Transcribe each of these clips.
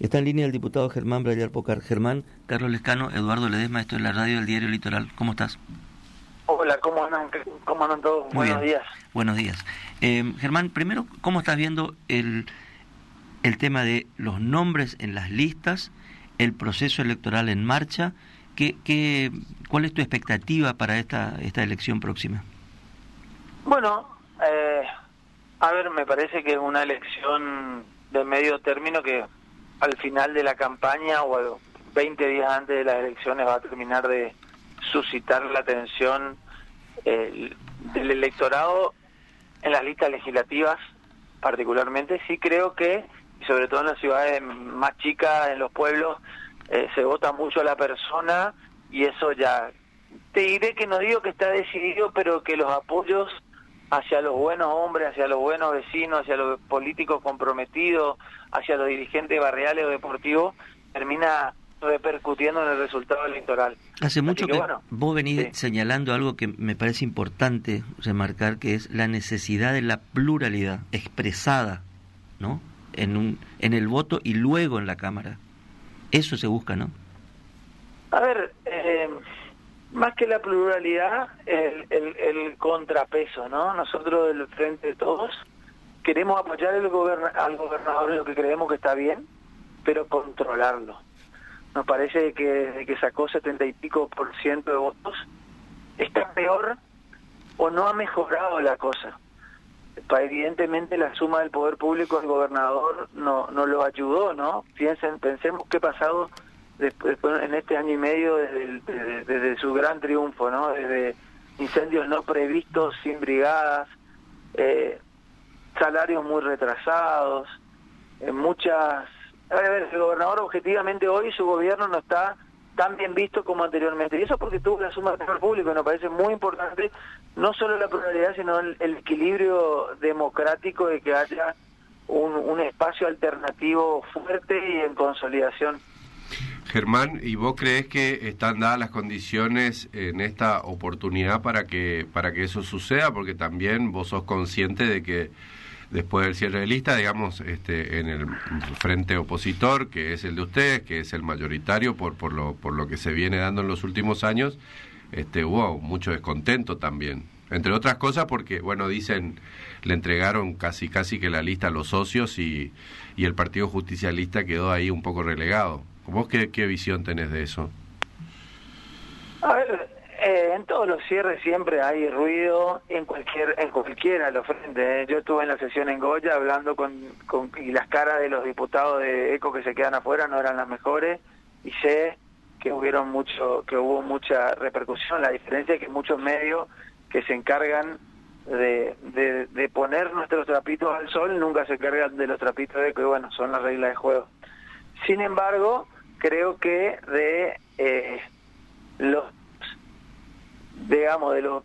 Está en línea el diputado Germán Brayar Pocar. Germán, Carlos Lescano, Eduardo Ledesma, esto es la radio del diario Litoral. ¿Cómo estás? Hola, ¿cómo andan, cómo andan todos? Buenos días. Buenos días. Eh, Germán, primero, ¿cómo estás viendo el, el tema de los nombres en las listas, el proceso electoral en marcha? ¿Qué, qué, ¿Cuál es tu expectativa para esta, esta elección próxima? Bueno, eh, a ver, me parece que es una elección de medio término que al final de la campaña o 20 días antes de las elecciones va a terminar de suscitar la atención del electorado en las listas legislativas particularmente. Sí creo que, y sobre todo en las ciudades más chicas, en los pueblos, eh, se vota mucho a la persona y eso ya... Te diré que no digo que está decidido, pero que los apoyos hacia los buenos hombres, hacia los buenos vecinos, hacia los políticos comprometidos, hacia los dirigentes barriales o deportivos, termina repercutiendo en el resultado electoral. Hace mucho que, vos venís señalando algo que me parece importante remarcar, que es la necesidad de la pluralidad expresada, ¿no? En, un, en el voto y luego en la Cámara. Eso se busca, ¿no? A ver, eh, más que la pluralidad, el, el, contrapeso, ¿no? Nosotros del Frente de Todos queremos apoyar el al gobernador en lo que creemos que está bien, pero controlarlo. Nos parece que desde que sacó setenta y pico por ciento de votos, está peor o no ha mejorado la cosa. Evidentemente la suma del poder público del gobernador no, no lo ayudó, ¿no? Piensen, pensemos qué ha pasado después, en este año y medio desde, su gran triunfo, ¿no? Desde incendios no previstos, sin brigadas, eh, salarios muy retrasados, en muchas... A ver, el gobernador objetivamente hoy su gobierno no está tan bien visto como anteriormente. Y eso porque tuvo la suma del poder público, y nos parece muy importante, no solo la pluralidad, sino el, equilibrio democrático de que haya un espacio alternativo fuerte y en consolidación. Germán, ¿y vos crees que están dadas las condiciones en esta oportunidad para que para que eso suceda? Porque también vos sos consciente de que después del cierre de lista, digamos, este, en el frente opositor, que es el de ustedes, que es el mayoritario por por lo por lo que se viene dando en los últimos años, este, hubo mucho descontento también. Entre otras cosas porque, bueno, dicen, le entregaron casi casi que la lista a los socios y, y el Partido Justicialista quedó ahí un poco relegado. ¿Vos qué, qué visión tenés de eso? A ver, eh, en todos los cierres siempre hay ruido en cualquier en cualquiera de los frentes. ¿eh? Yo estuve en la sesión en Goya hablando con, y las caras de los diputados de ECO que se quedan afuera no eran las mejores y sé que hubieron mucho que hubo mucha repercusión. La diferencia es que muchos medios que se encargan de, de, de poner nuestros trapitos al sol nunca se encargan de los trapitos de ECO y bueno, son las reglas de juego. Sin embargo, creo que de eh, los, digamos, de los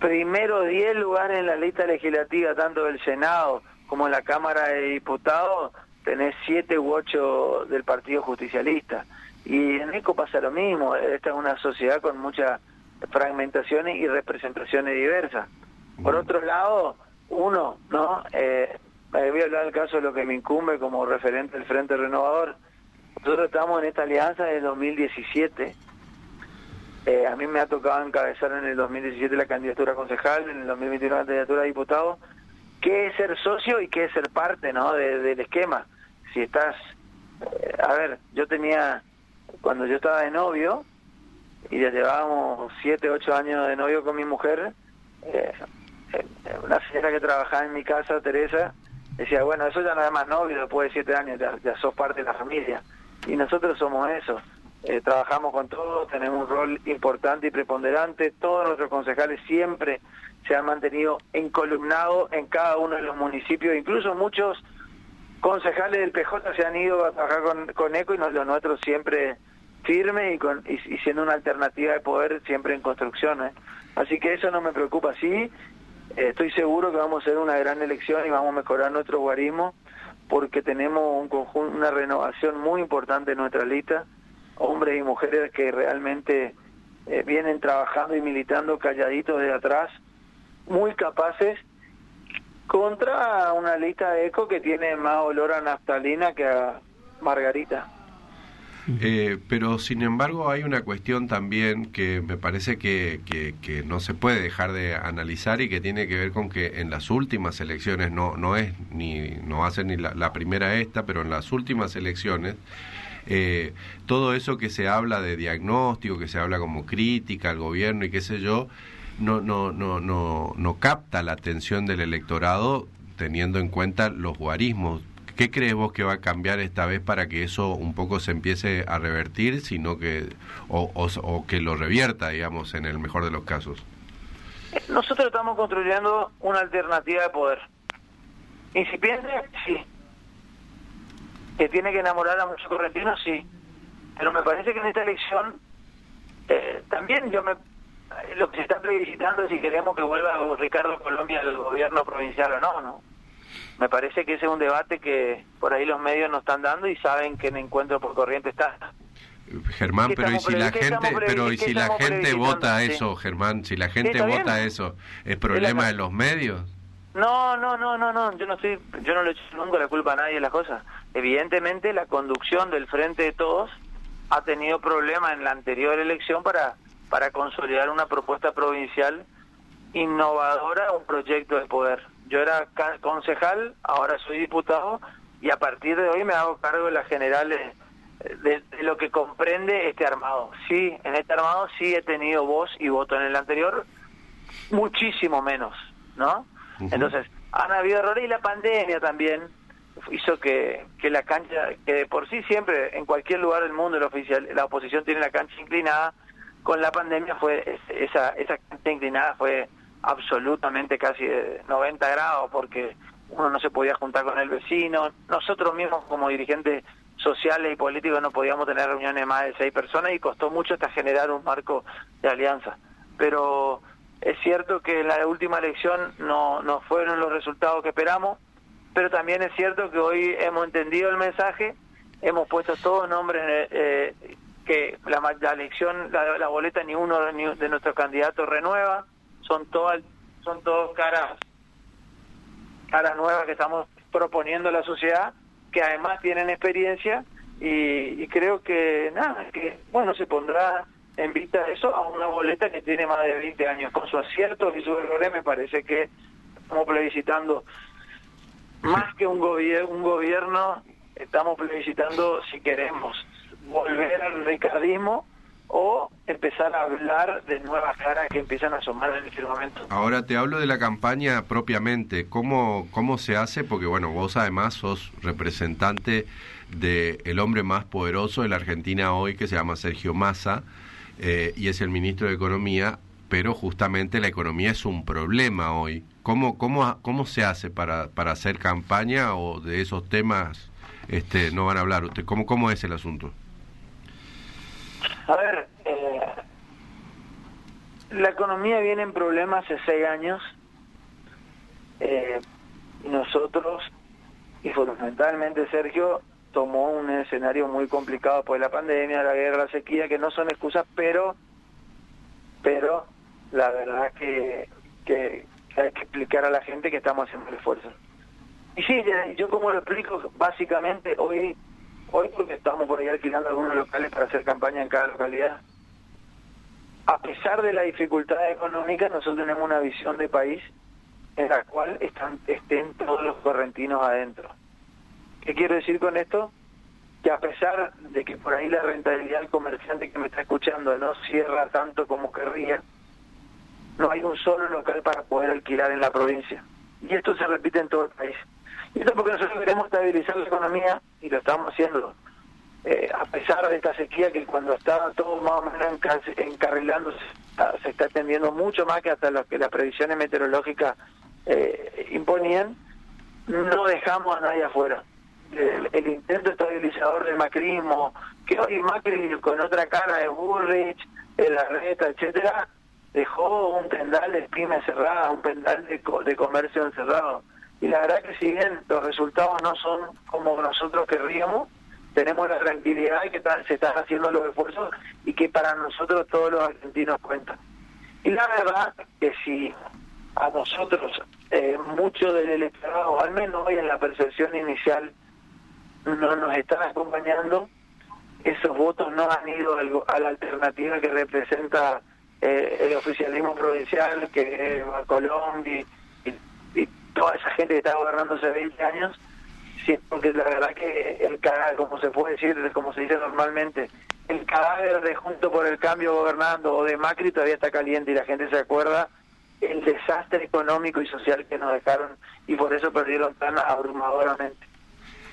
primeros 10 lugares en la lista legislativa, tanto del Senado como en la Cámara de Diputados, tenés 7 u 8 del Partido Justicialista. Y en ECO pasa lo mismo, esta es una sociedad con muchas fragmentaciones y representaciones diversas. Por otro lado, uno, ¿no? Eh, voy a hablar del caso de lo que me incumbe como referente del Frente Renovador. Nosotros estamos en esta alianza desde el 2017. Eh, a mí me ha tocado encabezar en el 2017 la candidatura concejal, en el 2021 la candidatura a diputado. ¿Qué es ser socio y qué es ser parte ¿no? del esquema? Si estás... Eh, a ver, yo tenía... Cuando yo estaba de novio, y ya llevábamos 7, 8 años de novio con mi mujer, eh, una señora que trabajaba en mi casa, Teresa, decía, bueno, eso ya no es más novio, después de siete años ya, ya sos parte de la familia. Y nosotros somos eso. Eh, trabajamos con todos, tenemos un rol importante y preponderante. Todos nuestros concejales siempre se han mantenido encolumnados en cada uno de los municipios, incluso muchos concejales del PJ se han ido a trabajar con, con ECO y los nuestros siempre firme y, con, y, siendo una alternativa de poder siempre en construcción. ¿eh? Así que eso no me preocupa. Sí, estoy seguro que vamos a hacer una gran elección y vamos a mejorar nuestro guarismo porque tenemos un conjunto, una renovación muy importante en nuestra lista, hombres y mujeres que realmente eh, vienen trabajando y militando calladitos de atrás, muy capaces, contra una lista de eco que tiene más olor a naftalina que a, Margarita. Eh, pero sin embargo hay una cuestión también que me parece que, no se puede dejar de analizar y que tiene que ver con que en las últimas elecciones, no, no es ni, no hace ni la, primera esta, pero en las últimas elecciones, eh, todo eso que se habla de diagnóstico, que se habla como crítica al gobierno y qué sé yo, no, no, no, no, no capta la atención del electorado teniendo en cuenta los guarismos ¿Qué crees vos que va a cambiar esta vez para que eso un poco se empiece a revertir, sino que o, o, que lo revierta, digamos, en el mejor de los casos? Nosotros estamos construyendo una alternativa de poder. Incipiente, sí. Que tiene que enamorar a muchos correntinos, sí. Pero me parece que en esta elección eh, también yo me lo que se está plebiscitando es si queremos que vuelva Ricardo Colombia al gobierno provincial o no, ¿no? Me parece que ese es un debate que por ahí los medios no están dando y saben que en Encuentro por Corriente está. Germán, pero y si la gente, pero y si la gente vota eso, Germán, si la gente vota eso, ¿es problema de los medios? No, no, no, no, no, yo no estoy, yo no le echo nunca la culpa a nadie de las cosas. Evidentemente la conducción del Frente de Todos ha tenido problemas en la anterior elección para para consolidar una propuesta provincial innovadora, un proyecto de poder yo era concejal, ahora soy diputado y a partir de hoy me hago cargo de las generales de, lo que comprende este armado. Sí, en este armado sí he tenido voz y voto en el anterior, muchísimo menos, ¿no? Entonces, han habido errores y la pandemia también hizo que, que la cancha, que de por sí siempre en cualquier lugar del mundo la, oficial, la oposición tiene la cancha inclinada, con la pandemia fue esa, esa cancha inclinada fue absolutamente casi de 90 grados porque uno no se podía juntar con el vecino, nosotros mismos como dirigentes sociales y políticos no podíamos tener reuniones más de seis personas y costó mucho hasta generar un marco de alianza. Pero es cierto que en la última elección no, no fueron los resultados que esperamos, pero también es cierto que hoy hemos entendido el mensaje, hemos puesto todos nombres eh, que la, la elección, la, la boleta ni uno de nuestros candidatos renueva, son todas son todos caras caras nuevas que estamos proponiendo a la sociedad que además tienen experiencia y, creo que nada que bueno se pondrá en vista eso a una boleta que tiene más de 20 años. Con su acierto y su errores me parece que estamos plebiscitando más que un gobierno un gobierno estamos plebiscitando si queremos volver al ricardismo o empezar a hablar de nuevas caras que empiezan a asomar en el firmamento. Ahora te hablo de la campaña propiamente, ¿cómo, cómo se hace? Porque bueno, vos además sos representante del el hombre más poderoso de la Argentina hoy, que se llama Sergio Massa, eh, y es el ministro de Economía, pero justamente la economía es un problema hoy. ¿Cómo, cómo, cómo se hace para, para hacer campaña o de esos temas este, no van a hablar? usted ¿Cómo, cómo es el asunto? A ver, eh, la economía viene en problemas hace seis años. Eh, nosotros, y fundamentalmente Sergio, tomó un escenario muy complicado por la pandemia, la guerra, la sequía, que no son excusas, pero pero la verdad que, que, hay que explicar a la gente que estamos haciendo el esfuerzo. Y sí, yo como lo explico, básicamente hoy hoy porque estamos por ahí alquilando algunos locales para hacer campaña en cada localidad. A pesar de la dificultad económica, nosotros tenemos una visión de país en la cual estén todos los correntinos adentro. ¿Qué quiero decir con esto? Que a pesar de que por ahí la rentabilidad del comerciante que me está escuchando no cierra tanto como querría, no hay un solo local para poder alquilar en la provincia. Y esto se repite en todo el país. Y esto porque nosotros queremos estabilizar la economía y lo estamos haciendo. Eh, a pesar de esta sequía que cuando estaba todo más o menos encarrilándose, se está extendiendo mucho más que hasta lo que las previsiones meteorológicas eh, imponían, no dejamos a nadie afuera. El, intento estabilizador del macrismo, que hoy Macri con otra cara de Bullrich, de la reta, etcétera, dejó un pendal de pymes cerrada, un pendal de, de comercio encerrado y la verdad que si bien los resultados no son como nosotros querríamos, tenemos la tranquilidad de que se están haciendo los esfuerzos y que para nosotros todos los argentinos cuentan. Y la verdad que si a nosotros, eh, mucho del electorado, al menos hoy en la percepción inicial, no nos están acompañando, esos votos no han ido a la alternativa que representa eh, el oficialismo provincial, que es Colombia y, y, toda esa gente que está gobernando hace 20 años, sí, porque la verdad que el cadáver, como se puede decir, como se dice normalmente, el cadáver de Junto por el Cambio gobernando o de Macri todavía está caliente y la gente se acuerda el desastre económico y social que nos dejaron y por eso perdieron tan abrumadoramente.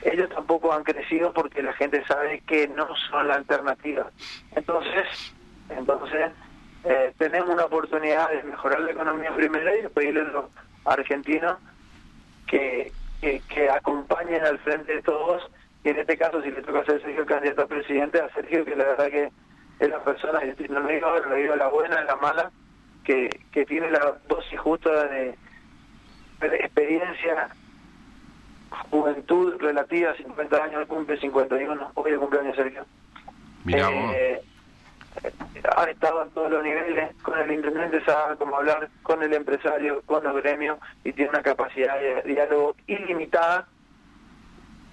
Ellos tampoco han crecido porque la gente sabe que no son la alternativa. Entonces, entonces eh, tenemos una oportunidad de mejorar la economía primero y pedirle a los argentinos que, que, acompañen al frente de todos y en este caso si le toca ser Sergio candidato a presidente a Sergio que la verdad que es la persona no lo digo lo digo la buena la mala que, que tiene la dosis justa de, experiencia, juventud relativa, 50 años, cumple 51, hoy el cumpleaños Sergio. Eh, ha estado en todos los niveles, con el intendente sabe cómo hablar, con el empresario, con los gremios, y tiene una capacidad de diálogo ilimitada,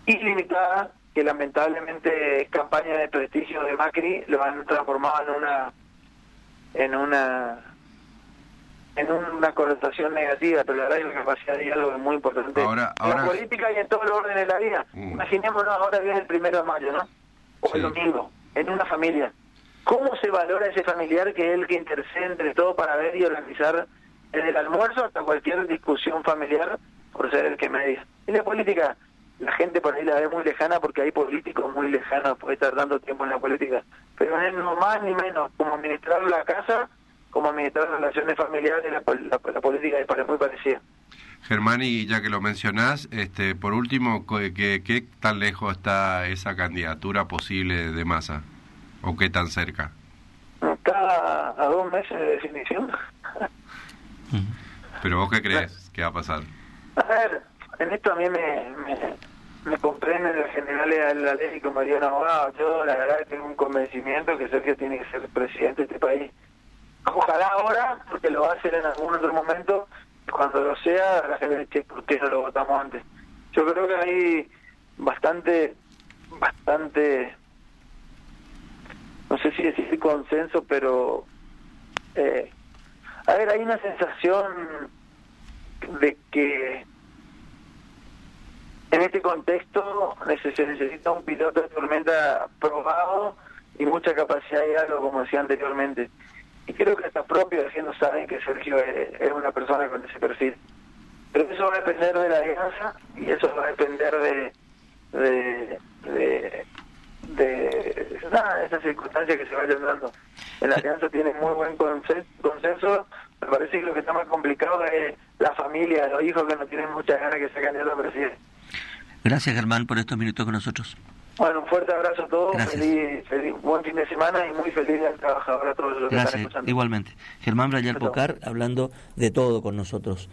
ilimitada, que lamentablemente campaña de prestigio de Macri lo han transformado en una en una en una connotación negativa, pero la verdad es que la capacidad de diálogo es muy importante ahora, en la política y en todo el orden de la vida. Mm. Imaginémonos ahora viene el primero de mayo, ¿no? O el domingo, en una familia. ¿Cómo se valora ese familiar que es el que intercede entre todo para ver y organizar desde el almuerzo hasta cualquier discusión familiar por ser el que media? En la política, la gente por ahí la ve muy lejana porque hay políticos muy lejanos, puede estar dando tiempo en la política, pero es no más ni menos como administrar la casa como administrar relaciones familiares, la, política es muy parecida. Germán, y ya que lo mencionás, este, por último, ¿qué, ¿qué tan lejos está esa candidatura posible de masa? ¿O qué tan cerca? Está a dos meses de definición. ¿Pero vos qué crees que va a pasar? A ver, en esto a mí me, me, me comprende el general de la ley como diría un abogado. Yo la verdad tengo un convencimiento que Sergio tiene que ser presidente de este país Ojalá ahora, porque lo va a hacer en algún otro momento, cuando lo sea, la gente ¿por qué no lo votamos antes? Yo creo que hay bastante, bastante, no sé si decir consenso, pero, eh, a ver, hay una sensación de que en este contexto se necesita un piloto de tormenta probado y mucha capacidad de diálogo, como decía anteriormente y creo que hasta propio no saben que Sergio es, una persona con ese perfil. Pero eso va a depender de la alianza y eso va a depender de de, de, de nada, esas circunstancias que se vayan dando. La alianza tiene muy buen consenso, me parece que lo que está más complicado es la familia, los hijos que no tienen muchas ganas que se candidato a presidente. Gracias Germán por estos minutos con nosotros. Bueno, un fuerte abrazo a todos, feliz, feliz, buen fin de semana y muy feliz al trabajador a todos los que están escuchando. Igualmente. Germán Brayal Pocar hablando de todo con nosotros.